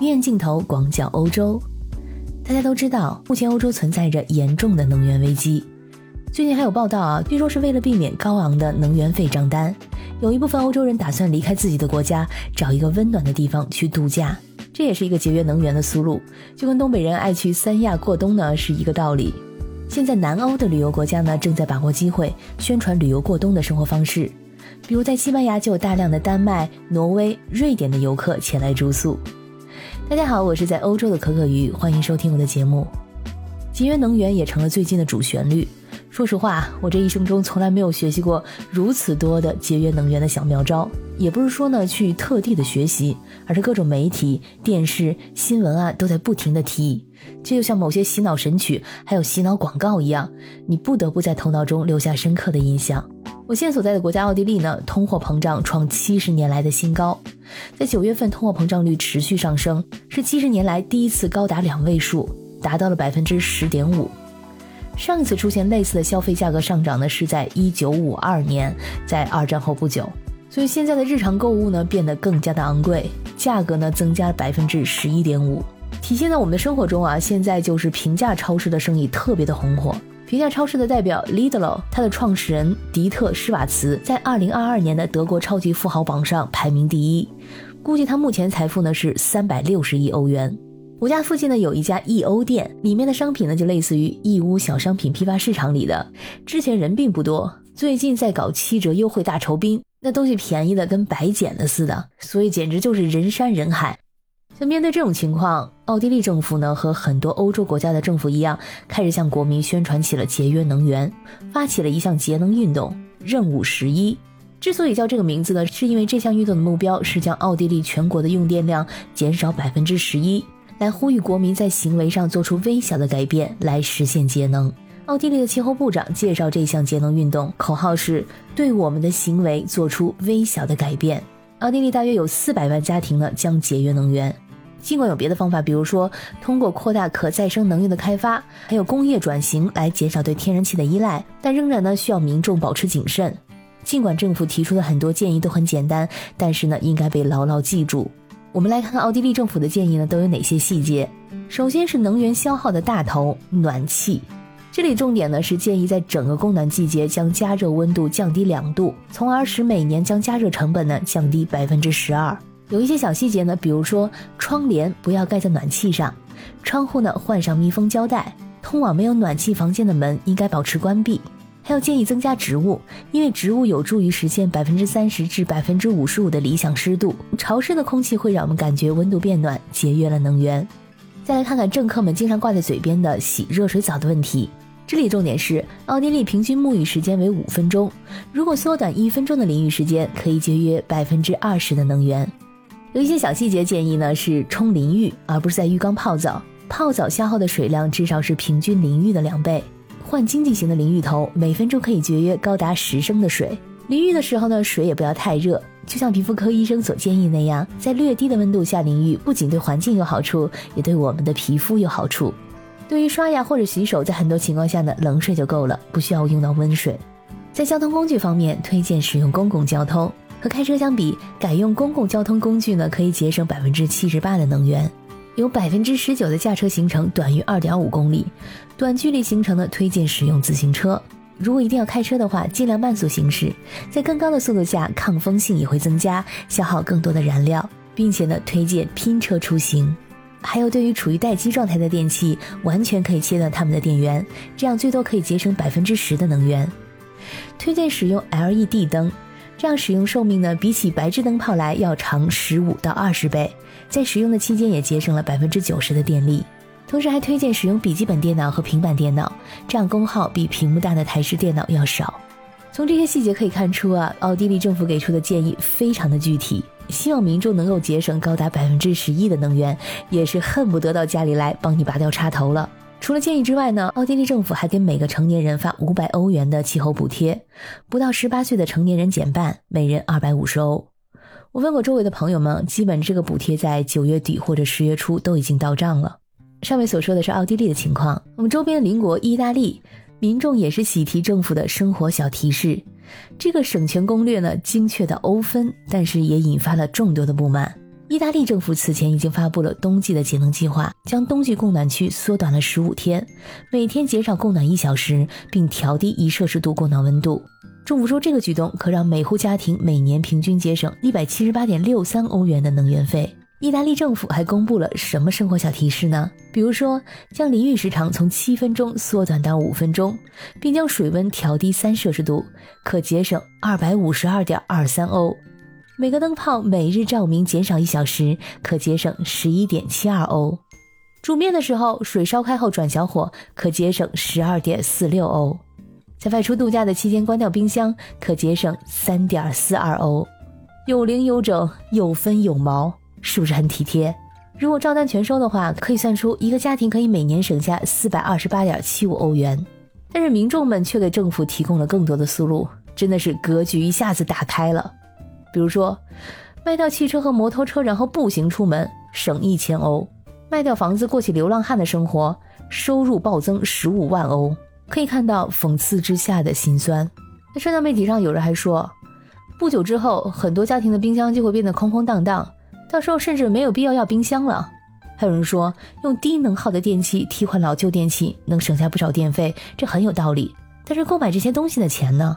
鱼眼镜头广角欧洲，大家都知道，目前欧洲存在着严重的能源危机。最近还有报道啊，据说是为了避免高昂的能源费账单，有一部分欧洲人打算离开自己的国家，找一个温暖的地方去度假。这也是一个节约能源的思路，就跟东北人爱去三亚过冬呢是一个道理。现在南欧的旅游国家呢，正在把握机会宣传旅游过冬的生活方式。比如在西班牙就有大量的丹麦、挪威、瑞典的游客前来住宿。大家好，我是在欧洲的可可鱼，欢迎收听我的节目。节约能源也成了最近的主旋律。说实话，我这一生中从来没有学习过如此多的节约能源的小妙招。也不是说呢去特地的学习，而是各种媒体、电视、新闻啊都在不停的提。这就像某些洗脑神曲，还有洗脑广告一样，你不得不在头脑中留下深刻的印象。我现在所在的国家奥地利呢，通货膨胀创七十年来的新高，在九月份通货膨胀率持续上升，是七十年来第一次高达两位数，达到了百分之十点五。上一次出现类似的消费价格上涨呢，是在一九五二年，在二战后不久。所以现在的日常购物呢，变得更加的昂贵，价格呢增加了百分之十一点五。体现在我们的生活中啊，现在就是平价超市的生意特别的红火。平价超市的代表 Lidl，它的创始人迪特施瓦茨在二零二二年的德国超级富豪榜上排名第一，估计他目前财富呢是三百六十亿欧元。我家附近呢有一家易欧店，里面的商品呢就类似于义乌小商品批发市场里的。之前人并不多，最近在搞七折优惠大酬宾，那东西便宜的跟白捡的似的，所以简直就是人山人海。像面对这种情况，奥地利政府呢和很多欧洲国家的政府一样，开始向国民宣传起了节约能源，发起了一项节能运动——任务十一。之所以叫这个名字呢，是因为这项运动的目标是将奥地利全国的用电量减少百分之十一。来呼吁国民在行为上做出微小的改变，来实现节能。奥地利的气候部长介绍这项节能运动，口号是“对我们的行为做出微小的改变”。奥地利大约有四百万家庭呢将节约能源。尽管有别的方法，比如说通过扩大可再生能源的开发，还有工业转型来减少对天然气的依赖，但仍然呢需要民众保持谨慎。尽管政府提出的很多建议都很简单，但是呢应该被牢牢记住。我们来看看奥地利政府的建议呢，都有哪些细节？首先是能源消耗的大头暖气，这里重点呢是建议在整个供暖季节将加热温度降低两度，从而使每年将加热成本呢降低百分之十二。有一些小细节呢，比如说窗帘不要盖在暖气上，窗户呢换上密封胶带，通往没有暖气房间的门应该保持关闭。还要建议增加植物，因为植物有助于实现百分之三十至百分之五十五的理想湿度。潮湿的空气会让我们感觉温度变暖，节约了能源。再来看看政客们经常挂在嘴边的洗热水澡的问题。这里重点是，奥地利平均沐浴时间为五分钟，如果缩短一分钟的淋浴时间，可以节约百分之二十的能源。有一些小细节建议呢，是冲淋浴而不是在浴缸泡澡，泡澡消耗的水量至少是平均淋浴的两倍。换经济型的淋浴头，每分钟可以节约高达十升的水。淋浴的时候呢，水也不要太热，就像皮肤科医生所建议那样，在略低的温度下淋浴，不仅对环境有好处，也对我们的皮肤有好处。对于刷牙或者洗手，在很多情况下呢，冷水就够了，不需要用到温水。在交通工具方面，推荐使用公共交通。和开车相比，改用公共交通工具呢，可以节省百分之七十八的能源。有百分之十九的驾车行程短于二点五公里，短距离行程呢推荐使用自行车。如果一定要开车的话，尽量慢速行驶，在更高的速度下抗风性也会增加，消耗更多的燃料，并且呢推荐拼车出行。还有对于处于待机状态的电器，完全可以切断它们的电源，这样最多可以节省百分之十的能源。推荐使用 LED 灯。这样使用寿命呢，比起白炽灯泡来要长十五到二十倍，在使用的期间也节省了百分之九十的电力。同时还推荐使用笔记本电脑和平板电脑，这样功耗比屏幕大的台式电脑要少。从这些细节可以看出啊，奥地利政府给出的建议非常的具体，希望民众能够节省高达百分之十一的能源，也是恨不得到家里来帮你拔掉插头了。除了建议之外呢，奥地利政府还给每个成年人发五百欧元的气候补贴，不到十八岁的成年人减半，每人二百五十欧。我问过周围的朋友们，基本这个补贴在九月底或者十月初都已经到账了。上面所说的是奥地利的情况，我们周边邻国意大利民众也是喜提政府的生活小提示。这个省钱攻略呢，精确的欧分，但是也引发了众多的不满。意大利政府此前已经发布了冬季的节能计划，将冬季供暖区缩短了十五天，每天减少供暖一小时，并调低一摄氏度供暖温度。政府说，这个举动可让每户家庭每年平均节省一百七十八点六三欧元的能源费。意大利政府还公布了什么生活小提示呢？比如说，将淋浴时长从七分钟缩短到五分钟，并将水温调低三摄氏度，可节省二百五十二点二三欧。每个灯泡每日照明减少一小时，可节省十一点七二欧。煮面的时候，水烧开后转小火，可节省十二点四六欧。在外出度假的期间关掉冰箱，可节省三点四二欧。有零有整，有分有毛，是不是很体贴？如果照单全收的话，可以算出一个家庭可以每年省下四百二十八点七五欧元。但是民众们却给政府提供了更多的思路，真的是格局一下子打开了。比如说，卖掉汽车和摩托车，然后步行出门，省一千欧；卖掉房子，过起流浪汉的生活，收入暴增十五万欧。可以看到讽刺之下的辛酸。在社交媒体上，有人还说，不久之后，很多家庭的冰箱就会变得空空荡荡，到时候甚至没有必要要冰箱了。还有人说，用低能耗的电器替换老旧电器，能省下不少电费，这很有道理。但是购买这些东西的钱呢？